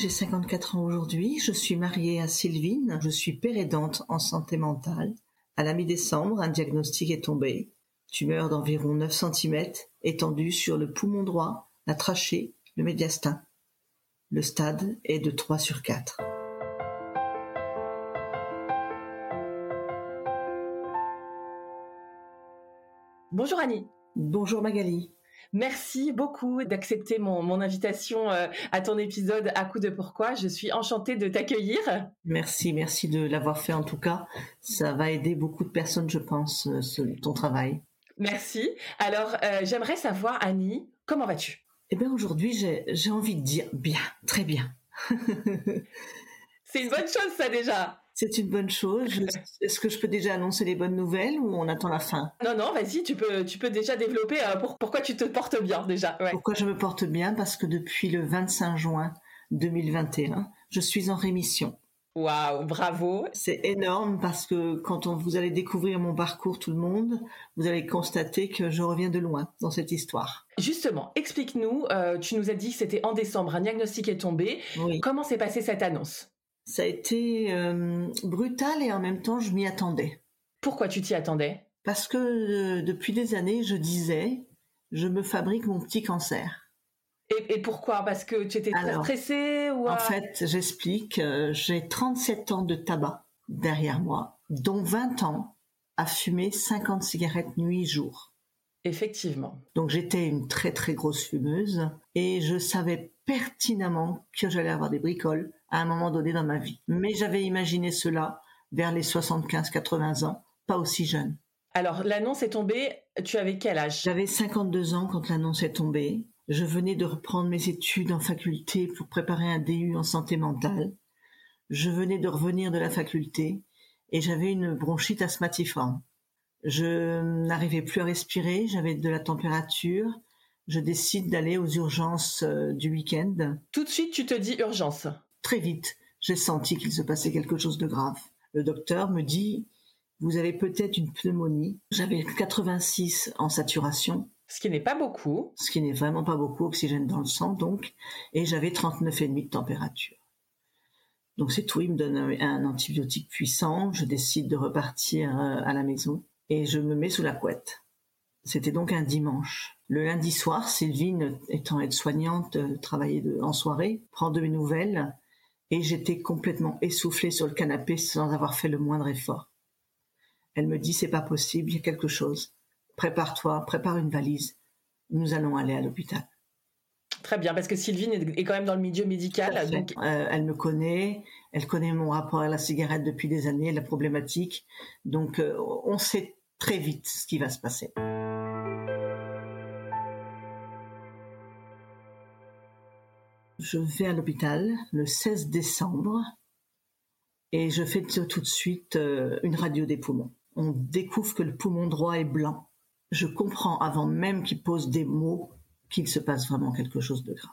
J'ai 54 ans aujourd'hui, je suis mariée à Sylvine, je suis père aidante en santé mentale. À la mi-décembre, un diagnostic est tombé. Tumeur d'environ 9 cm, étendue sur le poumon droit, la trachée, le médiastin. Le stade est de 3 sur 4. Bonjour Annie. Bonjour Magali. Merci beaucoup d'accepter mon, invitation euh, à ton épisode à coup de pourquoi. Je suis enchantée de t'accueillir. Merci, merci de l'avoir fait en tout cas. Ça va aider beaucoup de personnes, je pense, euh, ton travail. Merci. Alors, euh, j'aimerais savoir, Annie, comment vas-tu? Eh bien, aujourd'hui, j'ai envie de dire bien, très bien. C'est une bonne chose, ça déjà. C'est une bonne chose. Est-ce que je peux déjà annoncer les bonnes nouvelles ou on attend la fin? Non, non, vas-y, tu peux, tu peux déjà développer euh, pourquoi tu te portes bien déjà. Pourquoi je me porte bien? Parce que depuis le 25 juin 2021, je suis en rémission. Waouh, bravo. C'est énorme parce que quand vous allez découvrir mon parcours, tout le monde, vous allez constater que je reviens de loin dans cette histoire. Justement, explique-nous, euh, tu nous as dit que c'était en décembre, un diagnostic est tombé. Comment s'est passée cette annonce? Ça a été euh, brutal et en même temps je m'y attendais. Pourquoi tu t'y attendais? Parce que euh, depuis des années je disais je me fabrique mon petit cancer. Et, pourquoi? Parce que tu étais très stressée ou En fait, j'explique. Euh, j'ai 37 ans de tabac derrière moi, dont 20 ans à fumer 50 cigarettes nuit jour. Effectivement. Donc j'étais une très très grosse fumeuse et je savais pertinemment que j'allais avoir des bricoles à un moment donné dans ma vie. Mais j'avais imaginé cela vers les 75-80 ans, pas aussi jeune. Alors l'annonce est tombée, tu avais quel âge? J'avais 52 ans quand l'annonce est tombée. Je venais de reprendre mes études en faculté pour préparer un DU en santé mentale. Je venais de revenir de la faculté et j'avais une bronchite asthmatiforme. Je n'arrivais plus à respirer, j'avais de la température. Je décide d'aller aux urgences euh, du week-end. Tout de suite, tu te dis urgence. Très vite, j'ai senti qu'il se passait quelque chose de grave. Le docteur me dit, vous avez peut-être une pneumonie. J'avais 86 en saturation. Ce qui n'est pas beaucoup. Ce qui n'est vraiment pas beaucoup, oxygène dans le sang donc. Et j'avais 39,5 de température. Donc c'est tout, il me donne un antibiotique puissant, je décide de repartir euh, à la maison et je me mets sous la couette. C'était donc un dimanche. Le lundi soir, Sylvine, étant aide-soignante, euh, travaillait en soirée, prend de mes nouvelles et j'étais complètement essoufflée sur le canapé sans avoir fait le moindre effort. Elle me dit c'est pas possible, il y a quelque chose. Prépare-toi, prépare une valise. Nous allons aller à l'hôpital. Très bien, parce que Sylvine est quand même dans le milieu médical. Euh, elle me connaît, elle connaît mon rapport à la cigarette depuis des années, la problématique. Donc euh, on sait très vite ce qui va se passer. Je vais à l'hôpital le 16 décembre et je fais tout de suite euh, une radio des poumons. On découvre que le poumon droit est blanc. Je comprends avant même qu'il pose des mots qu'il se passe vraiment quelque chose de grave.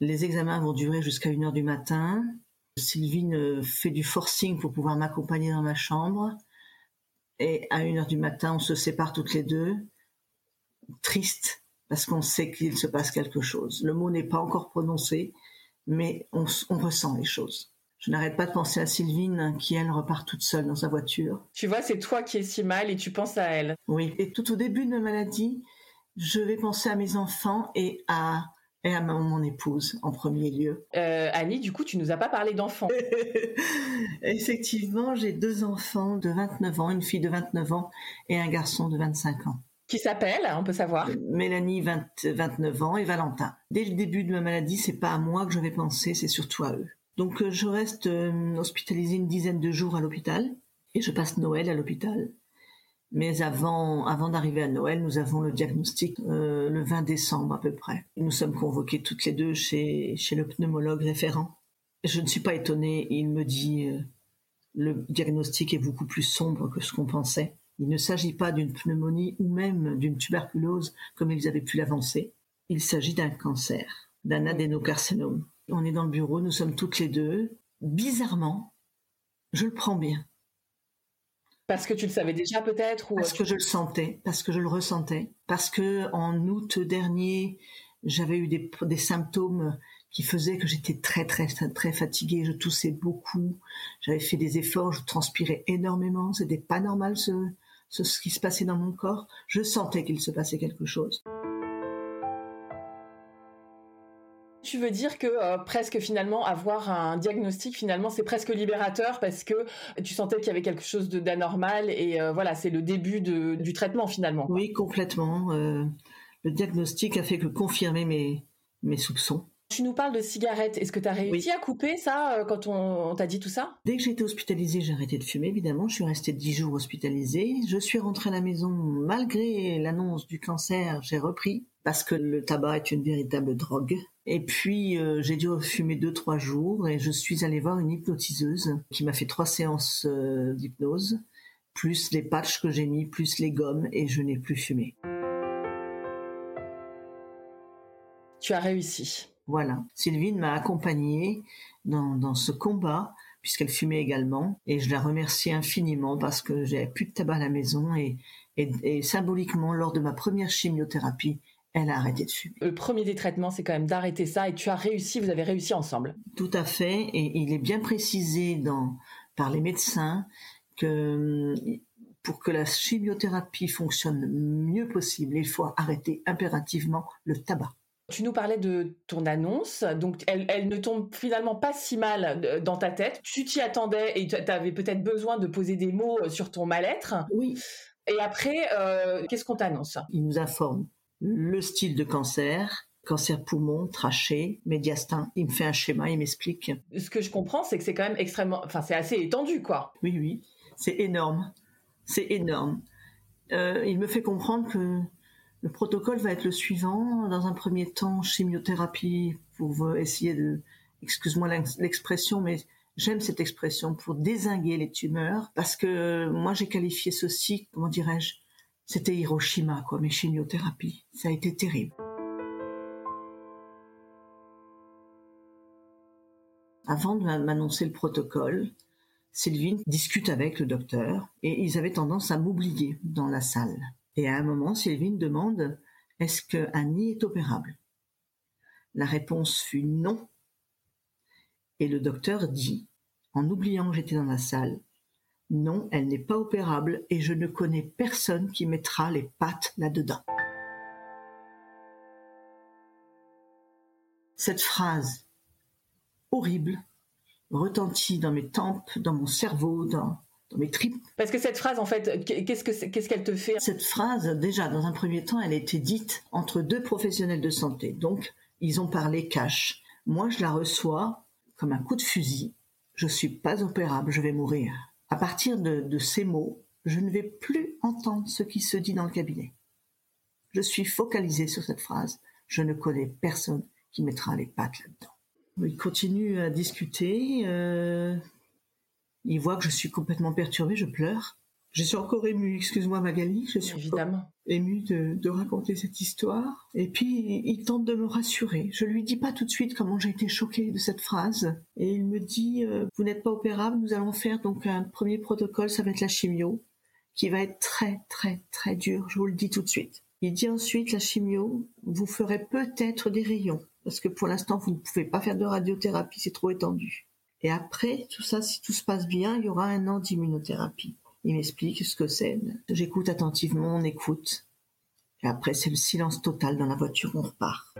Les examens vont durer jusqu'à une heure du matin. Sylvine fait du forcing pour pouvoir m'accompagner dans ma chambre. Et à une heure du matin, on se sépare toutes les deux, triste, parce qu'on sait qu'il se passe quelque chose. Le mot n'est pas encore prononcé, mais on, ressent les choses. Je n'arrête pas de penser à Sylvine qui, elle, repart toute seule dans sa voiture. Tu vois, c'est toi qui es si mal et tu penses à elle. Oui, et tout au début de ma maladie, je vais penser à mes enfants et à, et à mon épouse en premier lieu. Euh, Annie, du coup, tu nous as pas parlé d'enfants. Effectivement, j'ai deux enfants de 29 ans, une fille de 29 ans et un garçon de 25 ans. Qui s'appelle, on peut savoir Mélanie, 29 ans, et Valentin. Dès le début de ma maladie, c'est pas à moi que je vais penser, c'est surtout à eux. Donc euh, je reste euh, hospitalisée une dizaine de jours à l'hôpital, et je passe Noël à l'hôpital. Mais avant, avant d'arriver à Noël, nous avons le diagnostic euh, le 20 décembre à peu près. Nous sommes convoqués toutes les deux chez, chez le pneumologue référent. Je ne suis pas étonnée, il me dit euh, le diagnostic est beaucoup plus sombre que ce qu'on pensait. Il ne s'agit pas d'une pneumonie ou même d'une tuberculose comme ils avaient pu l'avancer. Il s'agit d'un cancer, d'un adénocarcinome. On est dans le bureau, nous sommes toutes les deux. Bizarrement, je le prends bien. Parce que tu le savais déjà peut-être ou... Parce que je le sentais, parce que je le ressentais, parce que en août dernier, j'avais eu des, des, symptômes qui faisaient que j'étais très très très fatiguée, je toussais beaucoup, j'avais fait des efforts, je transpirais énormément, c'était pas normal ce, ce, ce qui se passait dans mon corps, je sentais qu'il se passait quelque chose. Tu veux dire que euh, presque finalement avoir un diagnostic finalement c'est presque libérateur parce que tu sentais qu'il y avait quelque chose d'anormal et euh, voilà c'est le début de, du traitement finalement. Oui complètement. Euh, le diagnostic a fait que confirmer mes, mes soupçons. Tu nous parles de cigarettes. Est-ce que tu as réussi Oui. à couper ça euh, quand on, on t'a dit tout ça? Dès que j'ai été hospitalisée, j'ai arrêté de fumer, évidemment. Je suis restée dix jours hospitalisée. Je suis rentrée à la maison malgré l'annonce du cancer. J'ai repris parce que le tabac est une véritable drogue. Et puis, euh, j'ai dû fumer deux, trois jours et je suis allée voir une hypnotiseuse qui m'a fait trois séances euh, d'hypnose, plus les patchs que j'ai mis, plus les gommes et je n'ai plus fumé. Tu as réussi. Voilà. Sylvine m'a accompagnée dans, dans ce combat puisqu'elle fumait également et je la remercie infiniment parce que j'avais plus de tabac à la maison et, et, et symboliquement lors de ma première chimiothérapie, elle a arrêté de fumer. Le premier des traitements c'est quand même d'arrêter ça et tu as réussi, vous avez réussi ensemble. Tout à fait et il est bien précisé dans, par les médecins que pour que la chimiothérapie fonctionne le mieux possible, il faut arrêter impérativement le tabac. Tu nous parlais de ton annonce, donc elle, elle, ne tombe finalement pas si mal euh, dans ta tête. Tu t'y attendais et tu avais peut-être besoin de poser des mots euh, sur ton mal-être. Oui. Et après, euh, qu'est-ce qu'on t'annonce? Il nous informe le style de cancer, cancer poumon, trachée, médiastin. Il me fait un schéma, il m'explique. Ce que je comprends, c'est que c'est quand même extrêmement, enfin c'est assez étendu, quoi. Oui, oui, c'est énorme, c'est énorme. Euh, il me fait comprendre que le protocole va être le suivant. Dans un premier temps, chimiothérapie pour essayer de, excuse-moi l'expression, mais j'aime cette expression pour désinguer les tumeurs parce que moi j'ai qualifié ceci, comment dirais-je, c'était Hiroshima, quoi, mes chimiothérapies. Ça a été terrible. Avant de m'annoncer le protocole, Sylvine discute avec le docteur et ils avaient tendance à m'oublier dans la salle. Et à un moment, Sylvine demande Est-ce qu'un nid est opérable? La réponse fut non. Et le docteur dit, en oubliant que j'étais dans la salle Non, elle n'est pas opérable et je ne connais personne qui mettra les pattes là-dedans. Cette phrase horrible retentit dans mes tempes, dans mon cerveau, dans, dans mes tripes. Parce que cette phrase, en fait, qu'est-ce que qu'est-ce qu'elle te fait? Cette phrase, déjà, dans un premier temps, elle a été dite entre deux professionnels de santé. Donc, ils ont parlé cash. Moi, je la reçois comme un coup de fusil. Je suis pas opérable, je vais mourir. À partir de, de ces mots, je ne vais plus entendre ce qui se dit dans le cabinet. Je suis focalisée sur cette phrase. Je ne connais personne qui mettra les pattes là-dedans. Il continue à discuter. Euh, il voit que je suis complètement perturbée, je pleure. Je suis encore émue, excuse-moi Magali, je suis Évidemment. émue de, de, raconter cette histoire. Et puis il tente de me rassurer. Je lui dis pas tout de suite comment j'ai été choquée de cette phrase. Et il me dit euh, vous n'êtes pas opérable, nous allons faire donc un premier protocole, ça va être la chimio, qui va être très très très dur. Je vous le dis tout de suite. Il dit ensuite la chimio, vous ferez peut-être des rayons parce que pour l'instant vous ne pouvez pas faire de radiothérapie, c'est trop étendu. Et après tout ça, si tout se passe bien, il y aura un an d'immunothérapie. Il m'explique ce que c'est. J'écoute attentivement, on écoute. Et après, c'est le silence total dans la voiture, on repart.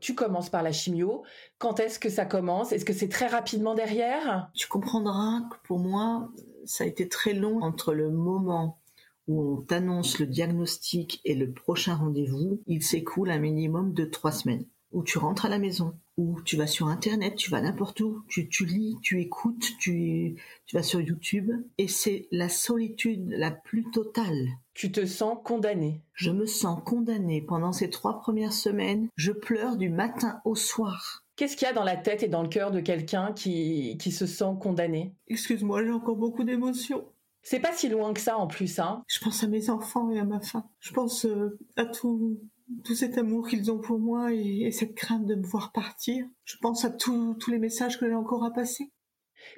Tu commences par la chimio. Quand est-ce que ça commence? Est-ce que c'est très rapidement derrière? Tu comprendras que pour moi, ça a été très long entre le moment où on t'annonce le diagnostic et le prochain rendez-vous. Il s'écoule un minimum de trois semaines. où tu rentres à la maison, où tu vas sur Internet, tu vas n'importe où, tu, tu lis, tu écoutes, tu, tu vas sur YouTube, et c'est la solitude la plus totale. Tu te sens condamné. Je me sens condamnée pendant ces trois premières semaines. Je pleure du matin au soir. Qu'est-ce qu'il y a dans la tête et dans le cœur de quelqu'un qui, qui se sent condamné? Excuse-moi, j'ai encore beaucoup d'émotions. C'est pas si loin que ça en plus, hein. Je pense à mes enfants et à ma femme. Je pense euh, à tout, tout cet amour qu'ils ont pour moi et, et cette crainte de me voir partir. Je pense à tous tous les messages que j'ai encore à passer.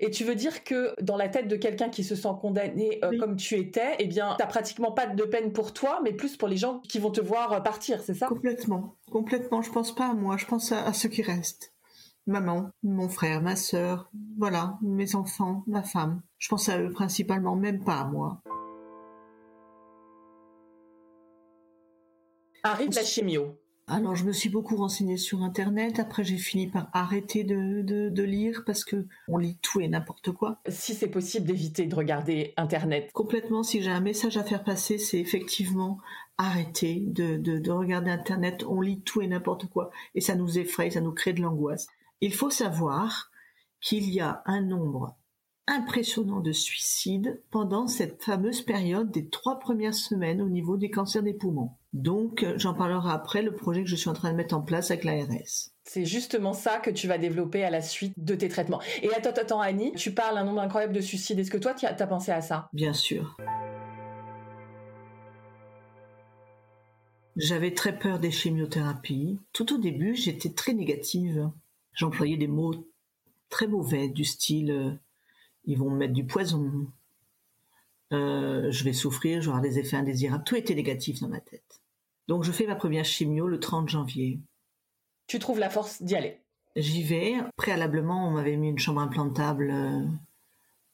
Et tu veux dire que dans la tête de quelqu'un qui se sent condamné euh, Oui. comme tu étais, eh bien, t'as pratiquement pas de peine pour toi, mais plus pour les gens qui vont te voir euh, partir, c'est ça? Complètement, complètement. Je pense pas à moi, je pense à, à ceux qui restent. Maman, mon frère, ma sœur, voilà, mes enfants, ma femme. Je pense à eux principalement, même pas à moi. Arrive la chimio. Alors je me suis beaucoup renseignée sur Internet. Après j'ai fini par arrêter de, de, de lire parce que on lit tout et n'importe quoi. Si c'est possible d'éviter de regarder Internet. Complètement, si j'ai un message à faire passer, c'est effectivement arrêter de, de, de regarder Internet. On lit tout et n'importe quoi et ça nous effraie, ça nous crée de l'angoisse. Il faut savoir qu'il y a un nombre impressionnant de suicides pendant cette fameuse période des trois premières semaines au niveau des cancers des poumons. Donc, euh, j'en parlerai après, le projet que je suis en train de mettre en place avec l'ARS. C'est justement ça que tu vas développer à la suite de tes traitements. Et attends, attends, Annie, tu parles un nombre incroyable de suicides. Est-ce que toi, tu as pensé à ça? Bien sûr. J'avais très peur des chimiothérapies. Tout au début, j'étais très négative. J'employais des mots très mauvais, du style euh, ils vont me mettre du poison, euh, je vais souffrir, j'aurai des effets indésirables. Tout était négatif dans ma tête. Donc je fais ma première chimio le 30 janvier. Tu trouves la force d'y aller? J'y vais. Préalablement, on m'avait mis une chambre implantable euh,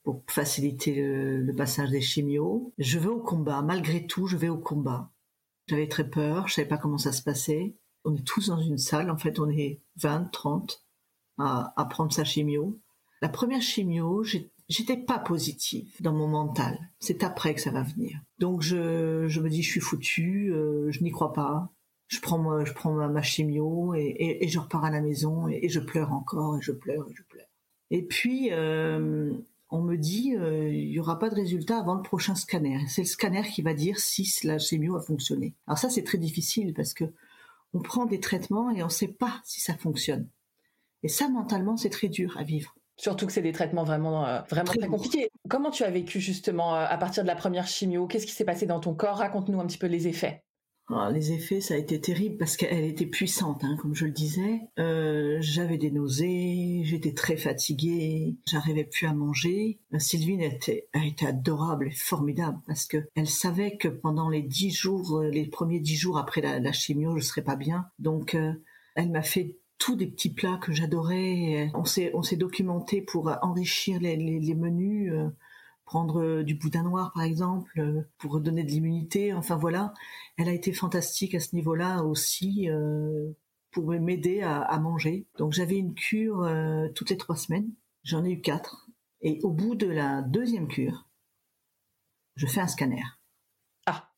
pour faciliter le, le passage des chimios. Je vais au combat. Malgré tout, je vais au combat. J'avais très peur. Je savais pas comment ça se passait. On est tous dans une salle. En fait, on est 20, 30 à, prendre sa chimio. La première chimio, j'étais pas positive dans mon mental. C'est après que ça va venir. Donc je, me dis, je suis foutue, euh, je n'y crois pas. Je prends, moi, je prends ma, ma chimio et, je repars à la maison et, je pleure encore et je pleure et je pleure. Et puis euh, on me dit, euh, il y aura pas de résultat avant le prochain scanner. C'est le scanner qui va dire si la chimio a fonctionné. Alors ça c'est très difficile parce que on prend des traitements et on sait pas si ça fonctionne. Et ça mentalement c'est très dur à vivre. Surtout que c'est des traitements vraiment, euh, vraiment Très compliqués. Comment tu as vécu justement euh, à partir de la première chimio? Qu'est-ce qui s'est passé dans ton corps? Raconte-nous un petit peu les effets. Ah, les effets, ça a été terrible parce qu'elle était puissante, hein, comme je le disais. Euh, j'avais des nausées, j'étais très fatiguée, j'arrivais plus à manger. Sylvine était, elle était adorable et formidable parce que elle savait que pendant les dix jours, les premiers dix jours après la, la chimio, je serais pas bien. Donc, elle m'a fait tous des petits plats que j'adorais. On s'est, on s'est documenté pour enrichir les, les, les menus. euh, prendre euh, du boudin noir par exemple euh, pour donner de l'immunité enfin voilà elle a été fantastique à ce niveau-là aussi euh, pour m'aider à, à manger donc j'avais une cure toutes les trois semaines j'en ai eu quatre et au bout de la deuxième cure je fais un scanner Ah.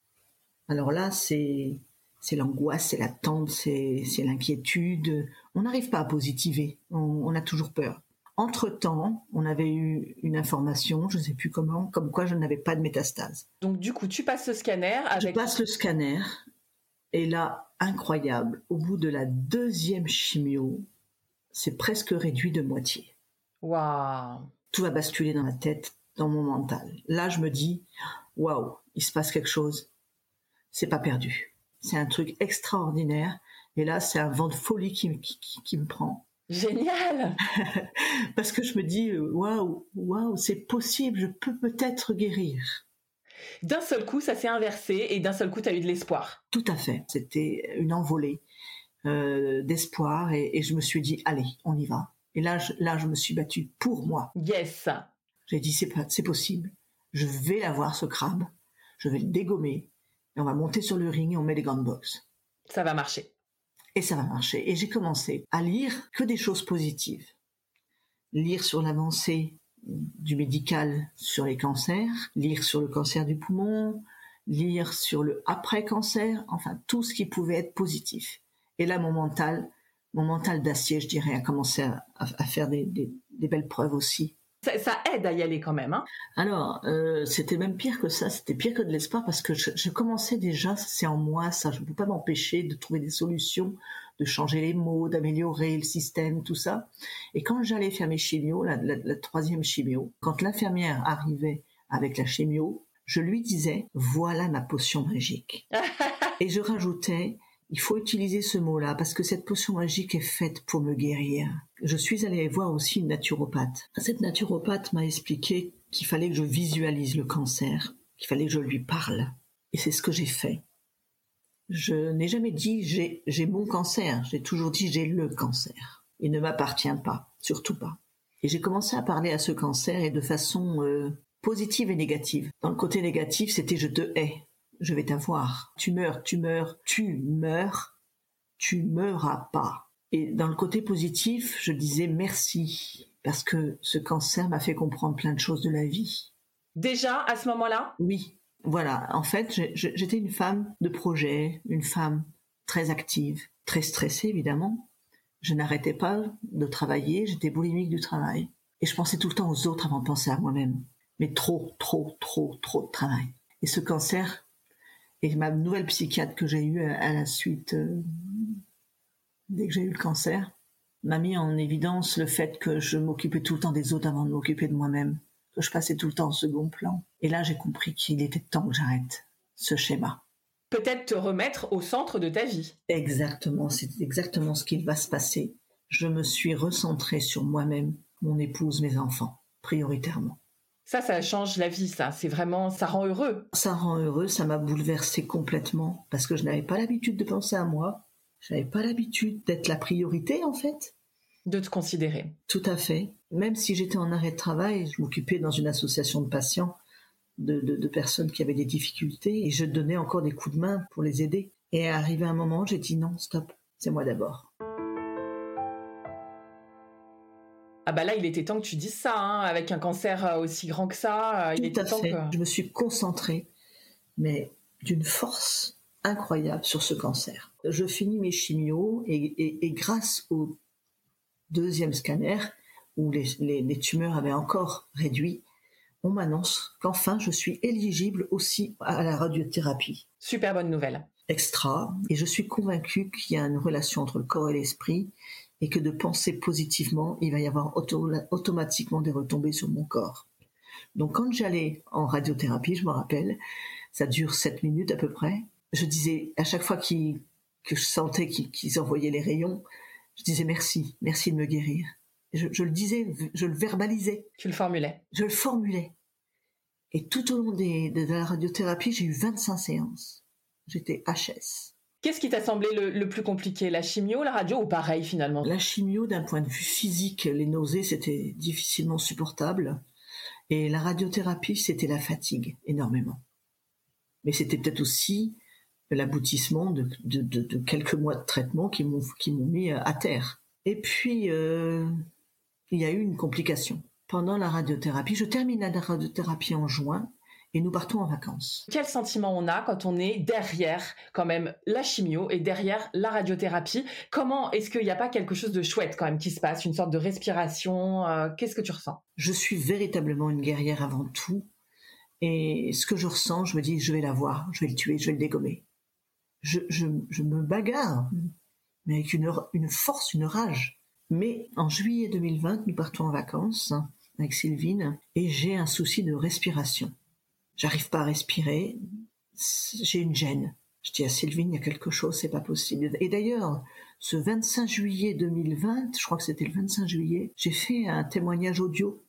alors là c'est c'est l'angoisse c'est l'attente c'est l'inquiétude on n'arrive pas à positiver on, on a toujours peur entre-temps, on avait eu une information, je ne sais plus comment, comme quoi je n'avais pas de métastase. Donc du coup, tu passes ce scanner Je passe le scanner, et là, incroyable, au bout de la deuxième chimio, c'est presque réduit de moitié. Waouh Tout va basculer dans ma tête, dans mon mental. Là, je me dis, waouh, il se passe quelque chose. C'est pas perdu. C'est un truc extraordinaire. Et là, c'est un vent de folie qui, qui, qui- qui me prend. Génial Parce que je me dis, waouh, waouh, c'est possible, je peux peut-être guérir. D'un seul coup, ça s'est inversé et d'un seul coup, tu as eu de l'espoir. Tout à fait. C'était une envolée euh, d'espoir et, et je me suis dit, allez, on y va. Et là, je, là, je me suis battue pour moi. Yes J'ai dit, c'est possible. Je vais avoir ce crabe. Je vais le dégommer. Et on va monter sur le ring et on met les gants de boxe. Ça va marcher. Et ça va marcher. Et j'ai commencé à lire que des choses positives. Lire sur l'avancée du médical sur les cancers, lire sur le cancer du poumon, lire sur le après-cancer, enfin tout ce qui pouvait être positif. Et là, mon mental mon mental d'acier, je dirais, a commencé à, faire des, belles preuves aussi. Ça, aide à y aller quand même. Hein Alors, euh, c'était même pire que ça, c'était pire que de l'espoir parce que je, commençais déjà, c'est en moi, ça, je ne peux pas m'empêcher de trouver des solutions, de changer les mots, d'améliorer le système, tout ça. Et quand j'allais faire mes chimios, la, la troisième chimio, quand l'infirmière arrivait avec la chimio, je lui disais, voilà ma potion magique. Et je rajoutais, il faut utiliser ce mot-là parce que cette potion magique est faite pour me guérir. Je suis allée voir aussi une naturopathe. Cette naturopathe m'a expliqué qu'il fallait que je visualise le cancer, qu'il fallait que je lui parle. Et c'est ce que j'ai fait. Je n'ai jamais dit j'ai mon cancer, j'ai toujours dit j'ai le cancer. Il ne m'appartient pas, surtout pas. Et j'ai commencé à parler à ce cancer et de façon euh, positive et négative. Dans le côté négatif, c'était je te hais je vais t'avoir. Tu meurs, tu meurs, tu meurs, tu meuras pas. Et dans le côté positif, je disais merci, parce que ce cancer m'a fait comprendre plein de choses de la vie. Déjà, à ce moment-là? Oui. Voilà, en fait, j'étais une femme de projet, une femme très active, très stressée évidemment. Je n'arrêtais pas de travailler, j'étais boulimique du travail. Et je pensais tout le temps aux autres avant de penser à moi-même. Mais trop, trop, trop, trop de travail. Et ce cancer et ma nouvelle psychiatre que j'ai eue à la suite, euh, dès que j'ai eu le cancer, m'a mis en évidence le fait que je m'occupais tout le temps des autres avant de m'occuper de moi-même, que je passais tout le temps au second plan. Et là, j'ai compris qu'il était temps que j'arrête ce schéma. Peut-être te remettre au centre de ta vie. Exactement, c'est exactement ce qui va se passer. Je me suis recentrée sur moi-même, mon épouse, mes enfants, prioritairement. Ça, ça change la vie, ça. C'est vraiment, ça rend heureux. Ça rend heureux, ça m'a bouleversé complètement parce que je n'avais pas l'habitude de penser à moi. Je n'avais pas l'habitude d'être la priorité, en fait. De te considérer. Tout à fait. Même si j'étais en arrêt de travail, je m'occupais dans une association de patients, de, de, personnes qui avaient des difficultés et je donnais encore des coups de main pour les aider. Et arrivé un moment, j'ai dit non, stop, c'est moi d'abord. Ah bah là, il était temps que tu dises ça, hein, avec un cancer euh, aussi grand que ça. Euh, il était temps que... Je me suis concentrée, mais d'une force incroyable sur ce cancer. Je finis mes chimios et, grâce au deuxième scanner, où les, tumeurs avaient encore réduit, on m'annonce qu'enfin je suis éligible aussi à la radiothérapie. Super bonne nouvelle. Extra. Et je suis convaincue qu'il y a une relation entre le corps et l'esprit et que de penser positivement, il va y avoir automatiquement des retombées sur mon corps. Donc quand j'allais en radiothérapie, je me rappelle, ça dure 7 minutes à peu près, je disais à chaque fois que je sentais qu'ils envoyaient les rayons, je disais merci, merci de me guérir. Je, le disais, je le verbalisais. Tu le formulais. Je le formulais. Et tout au long de la radiothérapie, j'ai eu 25 séances. J'étais HS. Qu'est-ce qui t'a semblé le, plus compliqué La chimio, la radio ou pareil finalement? La chimio, d'un point de vue physique, les nausées, c'était difficilement supportable. Et la radiothérapie, c'était la fatigue, énormément. Mais c'était peut-être aussi l'aboutissement de, quelques mois de traitement qui m'ont mis à terre. Et puis, euh, il y a eu une complication. Pendant la radiothérapie, je termine la radiothérapie en juin, et nous partons en vacances. Quel sentiment on a quand on est derrière quand même la chimio et derrière la radiothérapie? Comment est-ce qu'il n'y a pas quelque chose de chouette quand même qui se passe, une sorte de respiration euh, Qu'est-ce que tu ressens? Je suis véritablement une guerrière avant tout. Et ce que je ressens, je me dis, je vais la voir, je vais le tuer, je vais le dégommer. Je, me bagarre, mais avec une, une force, une rage. Mais en juillet 2020, nous partons en vacances avec Sylvine et j'ai un souci de respiration. J'arrive pas à respirer. J'ai une gêne. Je dis à Sylvine, il y a quelque chose, c'est pas possible. Et d'ailleurs, ce 25 juillet 2020, je crois que c'était le 25 juillet, j'ai fait un témoignage audio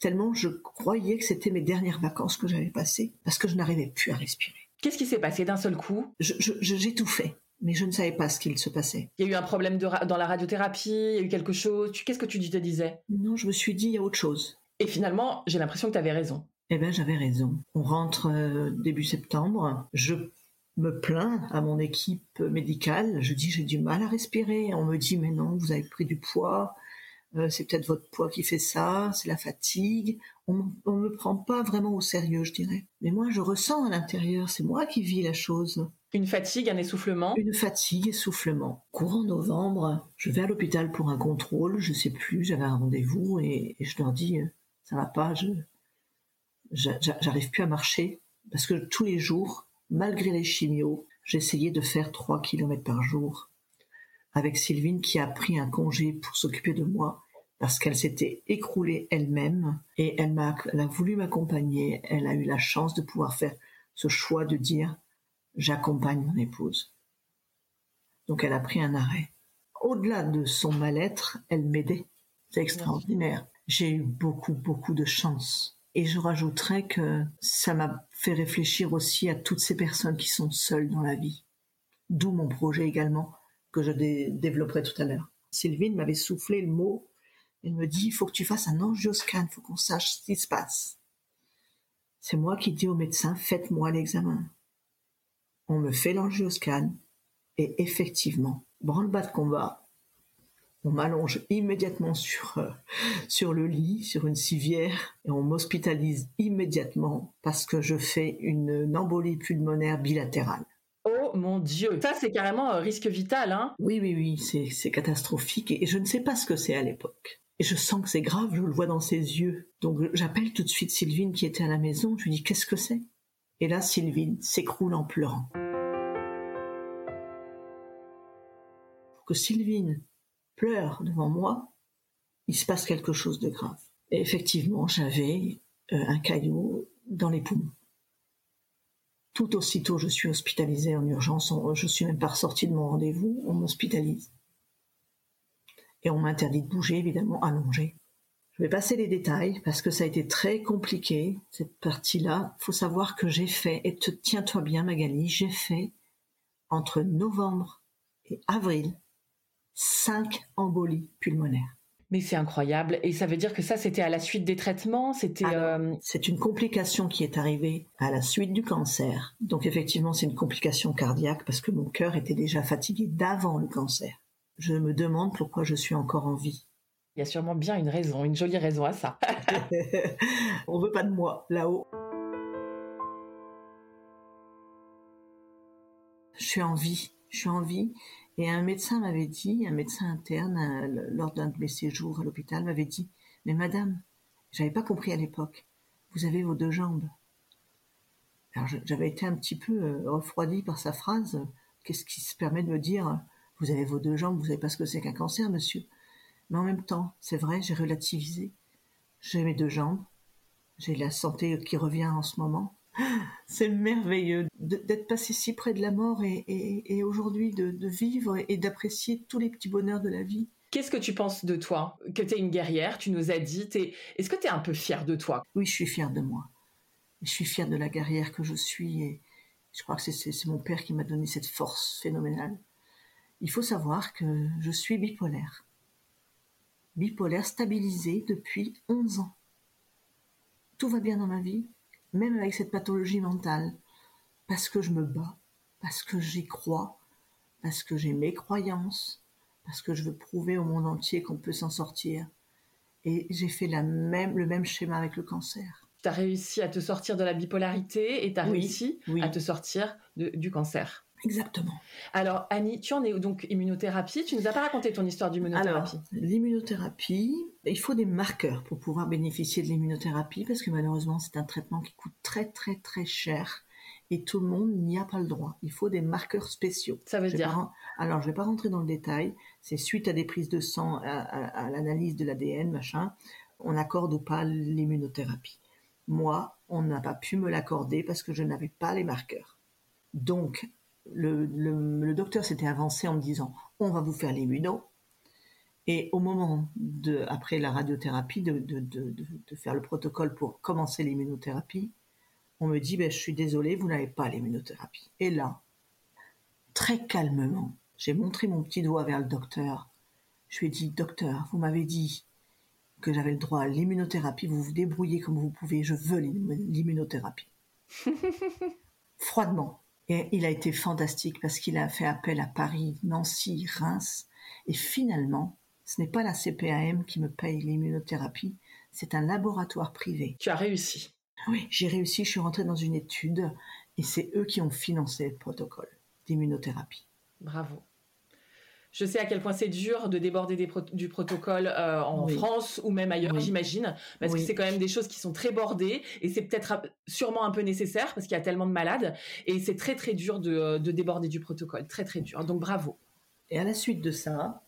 tellement je croyais que c'était mes dernières vacances que j'avais passées parce que je n'arrivais plus à respirer. Qu'est-ce qui s'est passé d'un seul coup? J'étouffais, mais je ne savais pas ce qu'il se passait. Il y a eu un problème dans la radiothérapie, il y a eu quelque chose. Qu'est-ce que tu te disais? Non, je me suis dit, il y a autre chose. Et finalement, j'ai l'impression que tu avais raison. Eh bien, j'avais raison. On rentre euh, début septembre. Je me plains à mon équipe médicale. Je dis j'ai du mal à respirer. On me dit mais non, vous avez pris du poids. Euh, c'est peut-être votre poids qui fait ça. C'est la fatigue. On, ne me prend pas vraiment au sérieux, je dirais. Mais moi, je ressens à l'intérieur. C'est moi qui vis la chose. Une fatigue, un essoufflement? Une fatigue, essoufflement. Courant novembre, je vais à l'hôpital pour un contrôle, je sais plus, j'avais un rendez-vous et, je leur dis, euh, ça va pas, je j'arrive plus à marcher parce que tous les jours, malgré les chimios, j'essayais de faire 3 km par jour avec Sylvine qui a pris un congé pour s'occuper de moi parce qu'elle s'était écroulée elle-même et elle, m'a, elle a voulu m'accompagner. Elle a eu la chance de pouvoir faire ce choix de dire j'accompagne mon épouse. Donc elle a pris un arrêt. Au-delà de son mal-être, elle m'aidait. C'est extraordinaire. J'ai eu beaucoup, beaucoup de chance. Et je rajouterais que ça m'a fait réfléchir aussi à toutes ces personnes qui sont seules dans la vie. D'où mon projet également, que je développerai tout à l'heure. Sylvine m'avait soufflé le mot. Elle me dit, il faut que tu fasses un angioscan, il faut qu'on sache ce qui se passe. C'est moi qui dis au médecin, faites-moi l'examen. On me fait l'angioscan et effectivement, branle-bas de combat, on m'allonge immédiatement sur, euh, sur le lit, sur une civière, et on m'hospitalise immédiatement parce que je fais une, embolie pulmonaire bilatérale. Oh mon Dieu, ça c'est carrément un risque vital, hein Oui, oui, oui, c'est catastrophique et je ne sais pas ce que c'est à l'époque. Et je sens que c'est grave, je le vois dans ses yeux. Donc j'appelle tout de suite Sylvine qui était à la maison, je lui dis qu'est-ce que c'est? Et là Sylvine s'écroule en pleurant. Pour que Sylvine pleure devant moi, il se passe quelque chose de grave. Et effectivement, j'avais euh, un caillou dans les poumons. Tout aussitôt, je suis hospitalisée en urgence. Je suis même pas ressortie de mon rendez-vous. On m'hospitalise. Et on m'interdit de bouger, évidemment, allongé. Je vais passer les détails parce que ça a été très compliqué, cette partie-là. Faut savoir que j'ai fait, et tiens-toi bien Magali, j'ai fait entre novembre et avril cinq embolies pulmonaires. Mais c'est incroyable. Et ça veut dire que ça, c'était à la suite des traitements? C'était. Euh, c'est une complication qui est arrivée à la suite du cancer. Donc effectivement, c'est une complication cardiaque parce que mon cœur était déjà fatigué d'avant le cancer. Je me demande pourquoi je suis encore en vie. Il y a sûrement bien une raison, une jolie raison à ça. On veut pas de moi là-haut. Je suis en vie. Je suis en vie et un médecin m'avait dit, un médecin interne, euh, lors d'un de mes séjours à l'hôpital, m'avait dit, mais madame, j'avais pas compris à l'époque, vous avez vos deux jambes. Alors j'avais été un petit peu euh, refroidi par sa phrase. Qu'est-ce qui se permet de me dire, vous avez vos deux jambes, vous savez pas ce que c'est qu'un cancer, monsieur. Mais en même temps, c'est vrai, j'ai relativisé. J'ai mes deux jambes, j'ai la santé qui revient en ce moment. C'est merveilleux d'être passé si près de la mort et, aujourd'hui de, vivre et d'apprécier tous les petits bonheurs de la vie. Qu'est-ce que tu penses de toi? Que tu es une guerrière, tu nous as dit. Est-ce que tu es un peu fière de toi? Oui, je suis fière de moi. Je suis fière de la guerrière que je suis et je crois que c'est mon père qui m'a donné cette force phénoménale. Il faut savoir que je suis bipolaire. Bipolaire stabilisé depuis 11 ans. Tout va bien dans ma vie, même avec cette pathologie mentale, parce que je me bats, parce que j'y crois, parce que j'ai mes croyances, parce que je veux prouver au monde entier qu'on peut s'en sortir. Et j'ai fait la même, le même schéma avec le cancer. Tu as réussi à te sortir de la bipolarité et tu as réussi à te sortir du cancer. Exactement. Alors, Annie, tu en es donc immunothérapie? Tu nous as pas raconté ton histoire d'immunothérapie. Alors, l'immunothérapie, il faut des marqueurs pour pouvoir bénéficier de l'immunothérapie parce que malheureusement, c'est un traitement qui coûte très, très, très cher et tout le monde n'y a pas le droit. Il faut des marqueurs spéciaux. Ça veut dire Alors, je vais pas rentrer dans le détail. C'est suite à des prises de sang, à, à l'analyse de l'ADN, machin, on accorde ou pas l'immunothérapie. Moi, on n'a pas pu me l'accorder parce que je n'avais pas les marqueurs. Donc, le, docteur s'était avancé en me disant on va vous faire l'immuno. Et au moment de, après la radiothérapie, de, faire le protocole pour commencer l'immunothérapie, on me dit ben, je suis désolé, vous n'avez pas l'immunothérapie. Et là, très calmement, j'ai montré mon petit doigt vers le docteur. Je lui ai dit docteur, vous m'avez dit que j'avais le droit à l'immunothérapie, vous vous débrouillez comme vous pouvez, je veux l'immunothérapie. Froidement, et il a été fantastique parce qu'il a fait appel à Paris, Nancy, Reims. Et finalement, ce n'est pas la CPAM qui me paye l'immunothérapie, c'est un laboratoire privé. Tu as réussi. Oui, j'ai réussi, je suis rentrée dans une étude et c'est eux qui ont financé le protocole. d'immunothérapie. Bravo. Je sais à quel point c'est dur de déborder du protocole euh, en France ou même ailleurs, j'imagine, parce que c'est quand même des choses qui sont très bordées et c'est peut-être sûrement un peu nécessaire parce qu'il y a tellement de malades et c'est très très dur de, déborder du protocole, très très dur. Donc bravo. Et à la suite de ça,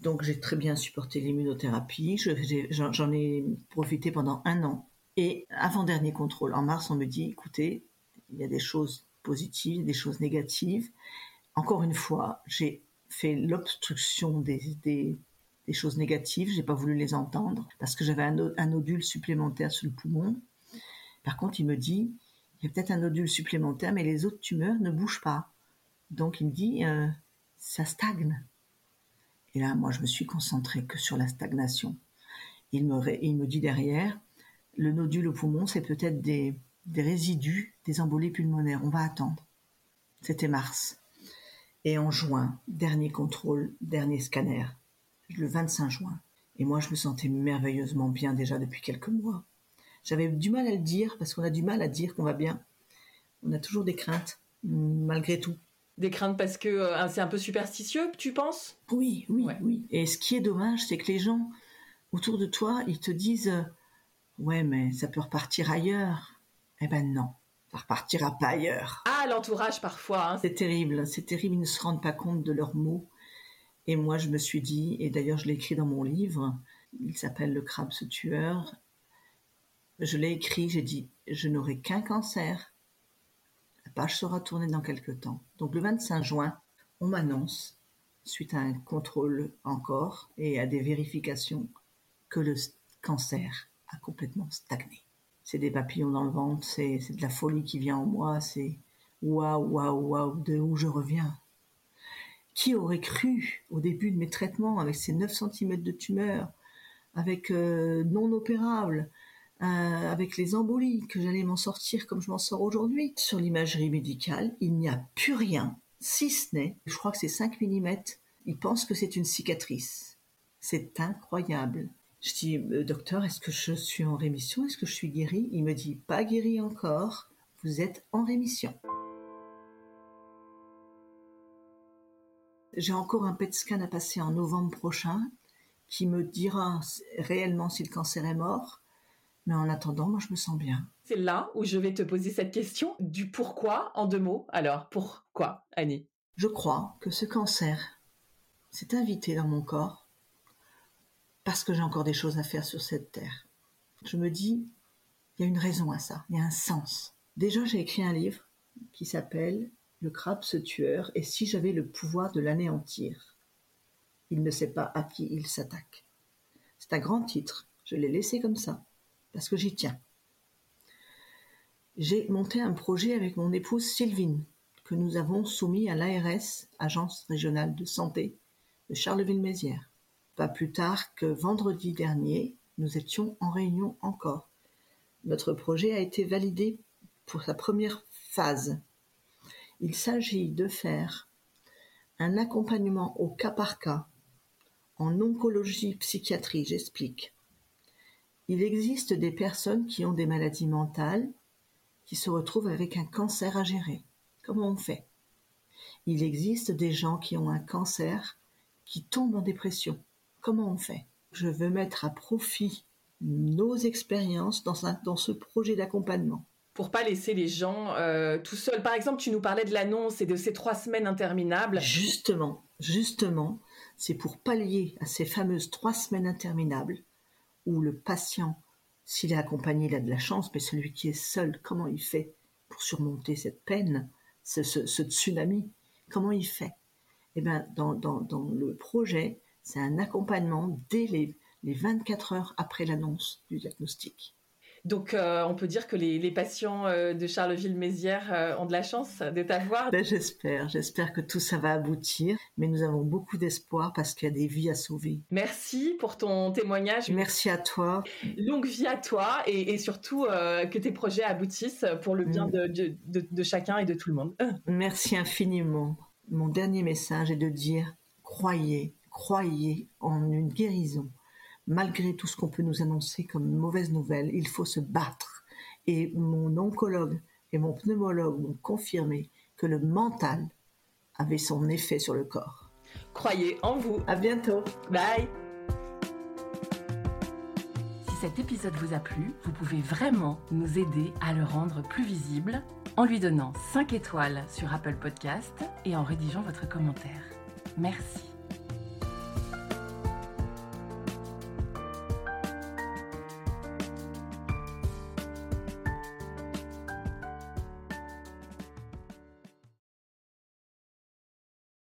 donc j'ai très bien supporté l'immunothérapie, j'en ai profité pendant un an. Et avant dernier contrôle, en mars, on me dit, écoutez, il y a des choses positives, des choses négatives. Encore une fois, j'ai fait l'obstruction des, des, choses négatives. J'ai pas voulu les entendre parce que j'avais un, nodule supplémentaire sur le poumon. Par contre, il me dit, il y a peut-être un nodule supplémentaire, mais les autres tumeurs ne bougent pas. Donc, il me dit, euh, ça stagne. Et là, moi, je me suis concentrée que sur la stagnation. Il me, dit derrière, le nodule au poumon, c'est peut-être des, des résidus des embolies pulmonaires. On va attendre. C'était mars. Et en juin, dernier contrôle, dernier scanner, le 25 juin. Et moi, je me sentais merveilleusement bien déjà depuis quelques mois. J'avais du mal à le dire parce qu'on a du mal à dire qu'on va bien. On a toujours des craintes, malgré tout. Des craintes parce que euh, c'est un peu superstitieux, tu penses? Oui, oui, oui. Et ce qui est dommage, c'est que les gens autour de toi, ils te disent euh, Ouais, mais ça peut repartir ailleurs. Eh ben non ça repartira pas ailleurs. Ah, l'entourage parfois. Hein. C'est terrible, c'est terrible, ils ne se rendent pas compte de leurs mots. Et moi, je me suis dit, et d'ailleurs je l'ai écrit dans mon livre, il s'appelle Le crabe se tueur. Je l'ai écrit, j'ai dit, je n'aurai qu'un cancer. La page sera tournée dans quelques temps. Donc le 25 juin, on m'annonce, suite à un contrôle encore et à des vérifications, que le cancer a complètement stagné c'est des papillons dans le ventre, c'est, de la folie qui vient en moi, c'est waouh, waouh, waouh, de où je reviens. Qui aurait cru au début de mes traitements avec ces 9 cm de tumeur, avec euh, non opérable, euh, avec les embolies, que j'allais m'en sortir comme je m'en sors aujourd'hui? Sur l'imagerie médicale, il n'y a plus rien, si ce n'est, je crois que c'est 5 mm, ils pensent que c'est une cicatrice. C'est incroyable. Je dis, euh, docteur, est-ce que je suis en rémission? Est-ce que je suis guéri Il me dit, pas guéri encore, vous êtes en rémission. J'ai encore un PET scan à passer en novembre prochain qui me dira réellement si le cancer est mort. Mais en attendant, moi, je me sens bien. C'est là où je vais te poser cette question du pourquoi en deux mots. Alors, pourquoi, Annie? Je crois que ce cancer s'est invité dans mon corps parce que j'ai encore des choses à faire sur cette terre. Je me dis, il y a une raison à ça, il y a un sens. Déjà, j'ai écrit un livre qui s'appelle Le crabe ce tueur et si j'avais le pouvoir de l'anéantir. Il ne sait pas à qui il s'attaque. C'est un grand titre, je l'ai laissé comme ça, parce que j'y tiens. J'ai monté un projet avec mon épouse Sylvine, que nous avons soumis à l'ARS, Agence régionale de santé, de Charleville-Mézières. Pas plus tard que vendredi dernier, nous étions en réunion encore. Notre projet a été validé pour sa première phase. Il s'agit de faire un accompagnement au cas par cas en oncologie psychiatrie, j'explique. Il existe des personnes qui ont des maladies mentales qui se retrouvent avec un cancer à gérer. Comment on fait? Il existe des gens qui ont un cancer qui tombent en dépression. Comment on fait? Je veux mettre à profit nos expériences dans, dans ce projet d'accompagnement pour pas laisser les gens euh, tout seuls. Par exemple, tu nous parlais de l'annonce et de ces trois semaines interminables. Justement, justement, c'est pour pallier à ces fameuses trois semaines interminables où le patient, s'il est accompagné, il a de la chance, mais celui qui est seul, comment il fait pour surmonter cette peine, ce, tsunami? Comment il fait? Eh bien, dans, dans le projet, c'est un accompagnement dès les, 24 heures après l'annonce du diagnostic. Donc, euh, on peut dire que les, patients euh, de Charleville-Mézières euh, ont de la chance de t'avoir. Ben, j'espère, j'espère que tout ça va aboutir, mais nous avons beaucoup d'espoir parce qu'il y a des vies à sauver. Merci pour ton témoignage. Merci à toi. Longue vie à toi et, surtout que tes projets aboutissent pour le bien mm. de chacun et de tout le monde. Merci infiniment. Mon dernier message est de dire croyez, croyez en une guérison. Malgré tout ce qu'on peut nous annoncer comme mauvaise nouvelle, il faut se battre. Et mon oncologue et mon pneumologue m'ont confirmé que le mental avait son effet sur le corps. Croyez en vous. À bientôt. Bye. Si cet épisode vous a plu, vous pouvez vraiment nous aider à le rendre plus visible en lui donnant 5 étoiles sur Apple Podcast et en rédigeant votre commentaire. Merci.